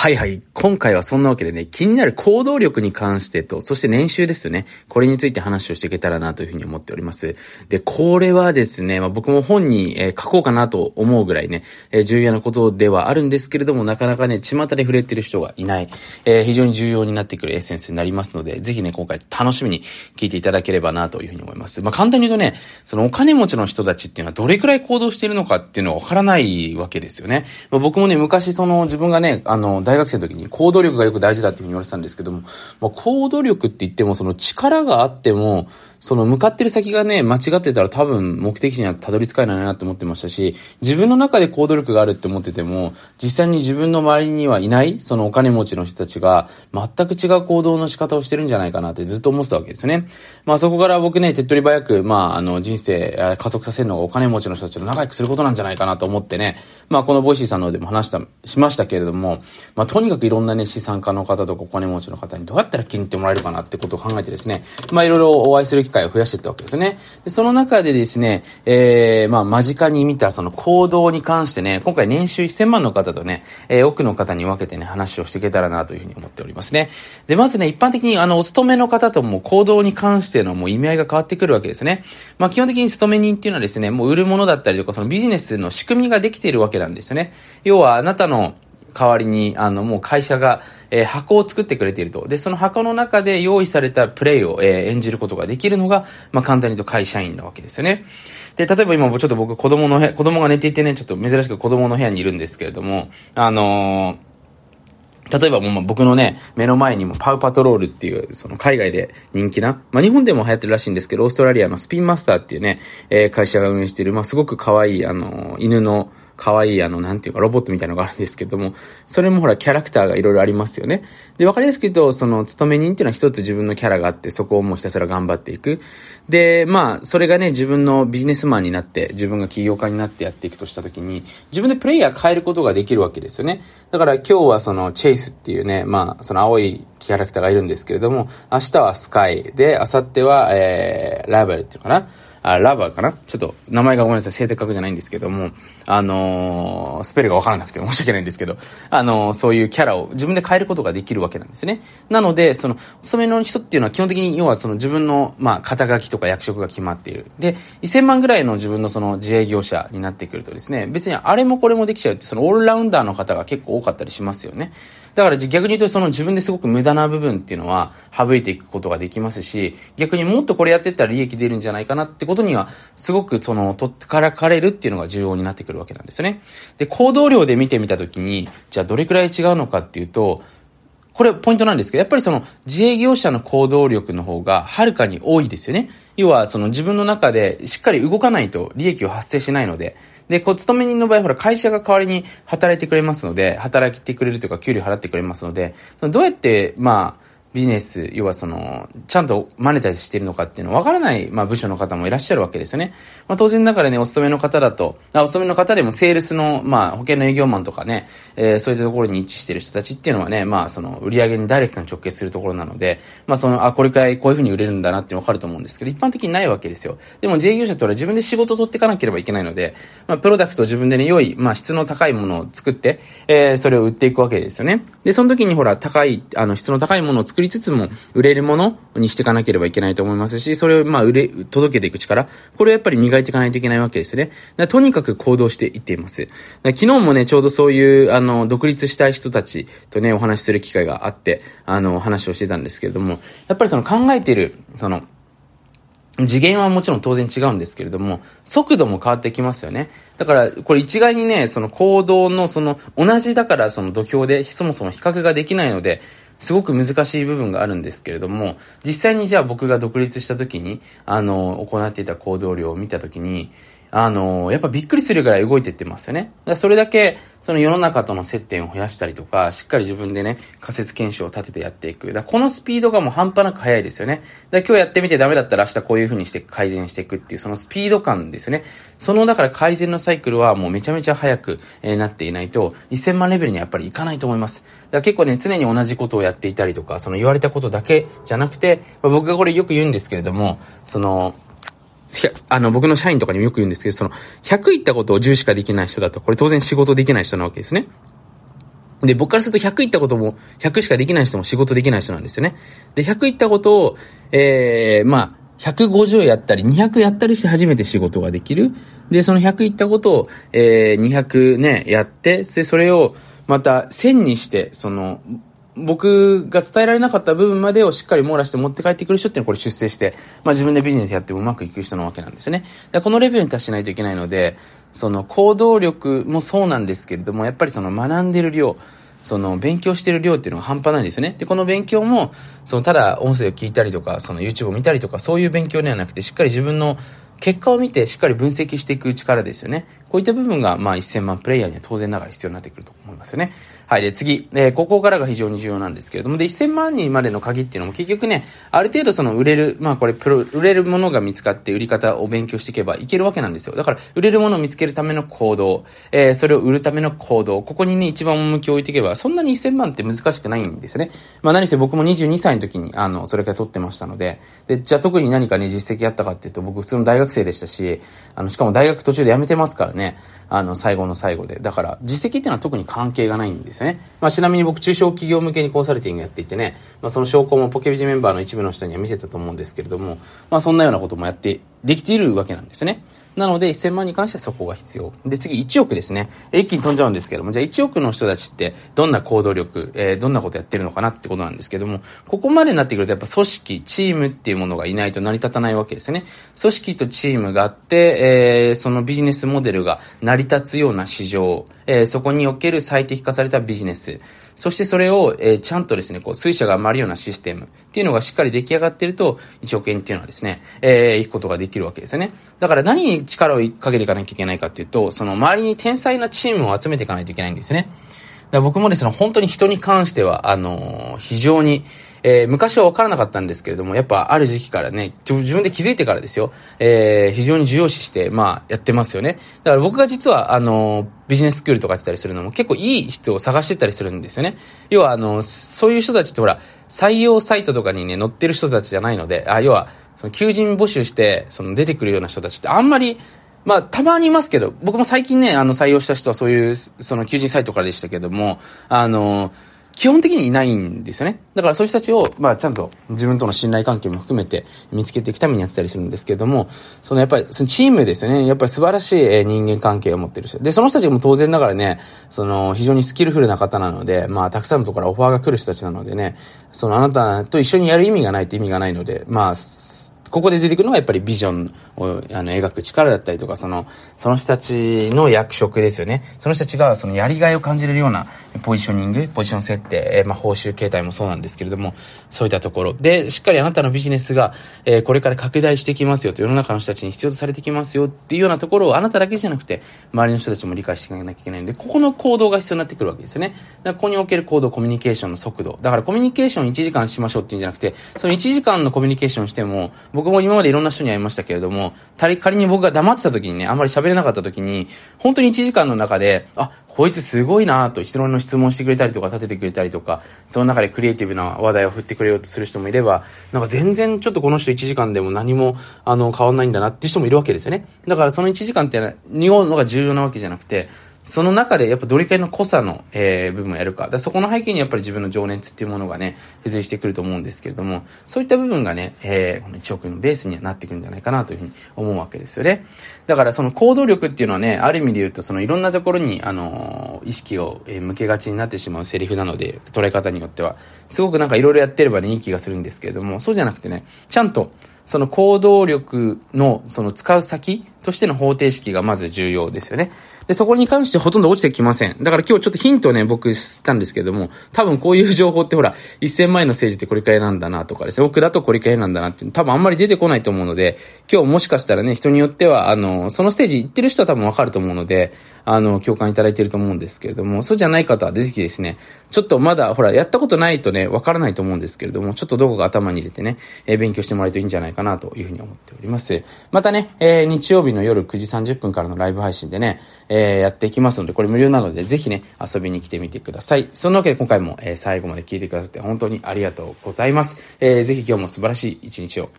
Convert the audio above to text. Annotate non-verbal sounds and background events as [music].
はいはい。今回はそんなわけでね、気になる行動力に関してと、そして年収ですよね。これについて話をしていけたらなというふうに思っております。で、これはですね、まあ、僕も本に、えー、書こうかなと思うぐらいね、えー、重要なことではあるんですけれども、なかなかね、巷で触れてる人がいない、えー、非常に重要になってくるエッセンスになりますので、ぜひね、今回楽しみに聞いていただければなというふうに思います。まあ、簡単に言うとね、そのお金持ちの人たちっていうのはどれくらい行動しているのかっていうのはわからないわけですよね。まあ、僕もね、昔その自分がね、あの、大学生の時に行動力がよく大事だっていうふうに言われてたんですけども、まあ、行動力って言ってもその力があっても、その向かってる先がね、間違ってたら多分目的地にはたどり着かないなって思ってましたし、自分の中で行動力があるって思ってても、実際に自分の周りにはいない、そのお金持ちの人たちが、全く違う行動の仕方をしてるんじゃないかなってずっと思ってたわけですよね。まあそこから僕ね、手っ取り早く、まああの人生加速させるのがお金持ちの人たちと仲良くすることなんじゃないかなと思ってね、まあこのボイシーさんのでも話した、しましたけれども、まあとにかくいろんなね、資産家の方とかお金持ちの方にどうやったら気に入ってもらえるかなってことを考えてですね、まあいろいろお会いする機会を増やしていったわけですですね。でその中でですね、えー、まあ、間近に見たその行動に関してね、今回年収1000万の方とね、えー、多くの方に分けてね、話をしていけたらなというふうに思っておりますね。で、まずね、一般的にあの、お勤めの方とも行動に関してのもう意味合いが変わってくるわけですね。まあ、基本的に勤め人っていうのはですね、もう売るものだったりとか、そのビジネスの仕組みができているわけなんですよね。要は、あなたの代わりに、あの、もう会社が、えー、箱を作ってくれていると。で、その箱の中で用意されたプレイを、えー、演じることができるのが、まあ、簡単に言うと会社員なわけですよね。で、例えば今もちょっと僕子供の部屋、子供が寝ていてね、ちょっと珍しく子供の部屋にいるんですけれども、あのー例えばもう僕のね、目の前にもパウパトロールっていう、その海外で人気な、まあ日本でも流行ってるらしいんですけど、オーストラリアのスピンマスターっていうね、えー、会社が運営している、まあすごく可愛い、あのー、犬の、可愛いあの、なんていうか、ロボットみたいなのがあるんですけども、それもほら、キャラクターがいろいろありますよね。で、わかりやすく言うと、その、勤め人っていうのは一つ自分のキャラがあって、そこをもうひたすら頑張っていく。で、まあ、それがね、自分のビジネスマンになって、自分が起業家になってやっていくとしたときに、自分でプレイヤー変えることができるわけですよね。だから今日はその、チェイスっていうね、まあ、その青いキャラクターがいるんですけれども、明日はスカイで、明後日は、えー、ラベルっていうのかな。あ、ラバーかな？ちょっと名前がごめんなさい、正確じゃないんですけども、あのスペルがわからなくて [laughs] 申し訳ないんですけど、あの、そういうキャラを自分で変えることができるわけなんですね。なので、その、お勤めの人っていうのは基本的に、要はその自分の、まあ、肩書きとか役職が決まっている。で、1000万ぐらいの自分のその自営業者になってくるとですね、別にあれもこれもできちゃうって、そのオールラウンダーの方が結構多かったりしますよね。だから逆に言うとその自分ですごく無駄な部分っていうのは省いていくことができますし、逆にもっとこれやってったら利益出るんじゃないかなってことには、すごくその、とっからかれるっていうのが重要になってくるわけなんですよね。で、行動量で見てみたときに、じゃあどれくらい違うのかっていうと、これポイントなんですけど、やっぱりその自営業者の行動力の方がはるかに多いですよね。要はその自分の中でしっかり動かないと利益を発生しないので、で、こう、勤め人の場合、ほら、会社が代わりに働いてくれますので、働いてくれるというか、給料払ってくれますので、どうやって、まあ、ビジネス、要はその、ちゃんとマネタイズしているのかっていうのわからない、まあ部署の方もいらっしゃるわけですよね。まあ当然だからね、お勤めの方だと、あお勤めの方でもセールスの、まあ保険の営業マンとかね、えー、そういったところに位置している人たちっていうのはね、まあその売り上げにダイレクトに直結するところなので、まあその、あ、これくらいこういうふうに売れるんだなってわかると思うんですけど、一般的にないわけですよ。でも自営業者っては自分で仕事を取っていかなければいけないので、まあプロダクトを自分でね、良い、まあ質の高いものを作って、えー、それを売っていくわけですよね。で、その時にほら、高い、あの、質の高いものを作作りつつも、売れるものにしていかなければいけないと思いますし、それをまあ売れ、届けていく力、これをやっぱり磨いていかないといけないわけですよね。だとにかく行動していっています。昨日もね、ちょうどそういう、あの、独立したい人たちとね、お話しする機会があって、あの、話をしてたんですけれども、やっぱりその考えている、その、次元はもちろん当然違うんですけれども、速度も変わってきますよね。だから、これ一概にね、その行動のその、同じだからその土俵でそもそも比較ができないので、すごく難しい部分があるんですけれども、実際にじゃあ僕が独立した時に、あの、行っていた行動量を見た時に、あの、やっぱびっくりするぐらい動いてってますよね。だそれだけ、その世の中との接点を増やしたりとか、しっかり自分でね、仮説検証を立ててやっていく。だこのスピードがもう半端なく速いですよね。だ今日やってみてダメだったら明日こういう風にして改善していくっていう、そのスピード感ですね。その、だから改善のサイクルはもうめちゃめちゃ速く、えー、なっていないと、1000万レベルにはやっぱりいかないと思います。だから結構ね、常に同じことをやっていたりとか、その言われたことだけじゃなくて、まあ、僕がこれよく言うんですけれども、その、あの、僕の社員とかにもよく言うんですけど、その、100言ったことを10しかできない人だと、これ当然仕事できない人なわけですね。で、僕からすると100いったことも、100しかできない人も仕事できない人なんですよね。で、100いったことを、えー、まあ、150やったり、200やったりして初めて仕事ができる。で、その100いったことを、えー、200ね、やって、で、それをまた1000にして、その、僕が伝えられなかった部分までをしっかり網羅して持って帰ってくる人っていうのはこれ出世して、まあ自分でビジネスやってもうまくいく人なわけなんですよね。このレベルに達しないといけないので、その行動力もそうなんですけれども、やっぱりその学んでる量、その勉強してる量っていうのが半端ないんですよね。で、この勉強も、そのただ音声を聞いたりとか、その YouTube を見たりとか、そういう勉強ではなくて、しっかり自分の結果を見てしっかり分析していく力ですよね。こういった部分が、まあ、1000万プレイヤーには当然ながら必要になってくると思いますよね。はい。で、次。えー、ここからが非常に重要なんですけれども、で、1000万人までの鍵っていうのも結局ね、ある程度その売れる、まあこれ、プロ、売れるものが見つかって売り方を勉強していけばいけるわけなんですよ。だから、売れるものを見つけるための行動、えー、それを売るための行動、ここにね、一番重きを置いていけば、そんなに1000万って難しくないんですよね。まあ何せ僕も22歳の時に、あの、それから取ってましたので、で、じゃあ特に何かね、実績あったかっていうと、僕普通の大学生でしたし、あの、しかも大学途中で辞めてますからね。ねあの、最後の最後で。だから、実績っていうのは特に関係がないんですよね。まあ、ちなみに僕、中小企業向けにコンサルティングやっていてね、まあ、その証拠もポケビジメンバーの一部の人には見せたと思うんですけれども、まあ、そんなようなこともやって、できているわけなんですよね。なので、1000万に関してはそこが必要。で、次、1億ですね。一気に飛んじゃうんですけども、じゃあ1億の人たちって、どんな行動力、えー、どんなことやってるのかなってことなんですけども、ここまでになってくると、やっぱ組織、チームっていうものがいないと成り立たないわけですよね。組織とチームがあって、えー、そのビジネスモデルが成り立つような市場、えー、そこにおける最適化されたビジネス、そしてそれを、えー、ちゃんとですね、こう、水車が余るようなシステムっていうのがしっかり出来上がっていると、1億円っていうのはですね、えー、行くことができるわけですよね。だから何に力をかけていかなきゃいけないかっていうと、その周りに天才なチームを集めていかないといけないんですね。だ僕もですね、本当に人に関しては、あのー、非常に、えー、昔は分からなかったんですけれども、やっぱある時期からね、自分で気づいてからですよ、えー、非常に重要視して、まあ、やってますよね。だから僕が実は、あの、ビジネススクールとかやってたりするのも結構いい人を探してたりするんですよね。要は、あの、そういう人たちってほら、採用サイトとかにね、載ってる人たちじゃないので、あ、要は、その求人募集して、その出てくるような人たちってあんまり、まあ、たまにいますけど、僕も最近ね、あの、採用した人はそういう、その求人サイトからでしたけども、あの、基本的にいないんですよね。だからそういう人たちを、まあちゃんと自分との信頼関係も含めて見つけていくためにやってたりするんですけれども、そのやっぱり、そのチームですよね。やっぱり素晴らしい人間関係を持ってる人。で、その人たちも当然ながらね、その非常にスキルフルな方なので、まあたくさんのところからオファーが来る人たちなのでね、そのあなたと一緒にやる意味がないと意味がないので、まあ、ここで出てくるのがやっぱりビジョンをあの描く力だったりとか、その、その人たちの役職ですよね。その人たちがそのやりがいを感じれるようなポジショニング、ポジション設定、えまあ報酬形態もそうなんですけれども、そういったところで、しっかりあなたのビジネスが、えー、これから拡大してきますよと、世の中の人たちに必要とされてきますよっていうようなところをあなただけじゃなくて、周りの人たちも理解していかなきゃいけないんで、ここの行動が必要になってくるわけですよね。だからここにおける行動、コミュニケーションの速度。だからコミュニケーション1時間しましょうっていうんじゃなくて、その1時間のコミュニケーションしても、僕も今までいろんな人に会いましたけれども、仮に僕が黙ってた時にね、あんまり喋れなかった時に、本当に1時間の中で、あ、こいつすごいなと、人の質問してくれたりとか、立ててくれたりとか、その中でクリエイティブな話題を振ってくれようとする人もいれば、なんか全然ちょっとこの人1時間でも何も、あの、変わんないんだなっていう人もいるわけですよね。だからその1時間っていうのが重要なわけじゃなくて、その中でやっぱどれくらいの濃さの、えー、部分をやるか。だそこの背景にやっぱり自分の情熱っていうものがね、付随してくると思うんですけれども、そういった部分がね、えー、この1億円のベースにはなってくるんじゃないかなというふうに思うわけですよね。だからその行動力っていうのはね、ある意味で言うとそのいろんなところに、あのー、意識を、向けがちになってしまうセリフなので、捉え方によっては。すごくなんかいろいろやってればね、いい気がするんですけれども、そうじゃなくてね、ちゃんと、その行動力の、その使う先としての方程式がまず重要ですよね。で、そこに関してほとんど落ちてきません。だから今日ちょっとヒントをね、僕知ったんですけども、多分こういう情報ってほら、1000万円の政治ってこれくらいなんだなとかですね、奥だとこれくらいなんだなっていう多分あんまり出てこないと思うので、今日もしかしたらね、人によっては、あの、そのステージ行ってる人は多分わかると思うので、あの、共感いただいてると思うんですけれども、そうじゃない方はぜひですね、ちょっとまだ、ほら、やったことないとね、わからないと思うんですけれども、ちょっとどこか頭に入れてね、えー、勉強してもらえるといいんじゃないかなというふうに思っております。またね、えー、日曜日の夜9時30分からのライブ配信でね、えー、やっていきますので、これ無料なので、ぜひね、遊びに来てみてください。そんなわけで今回も、え、最後まで聞いてくださって本当にありがとうございます。えー、ぜひ今日も素晴らしい一日を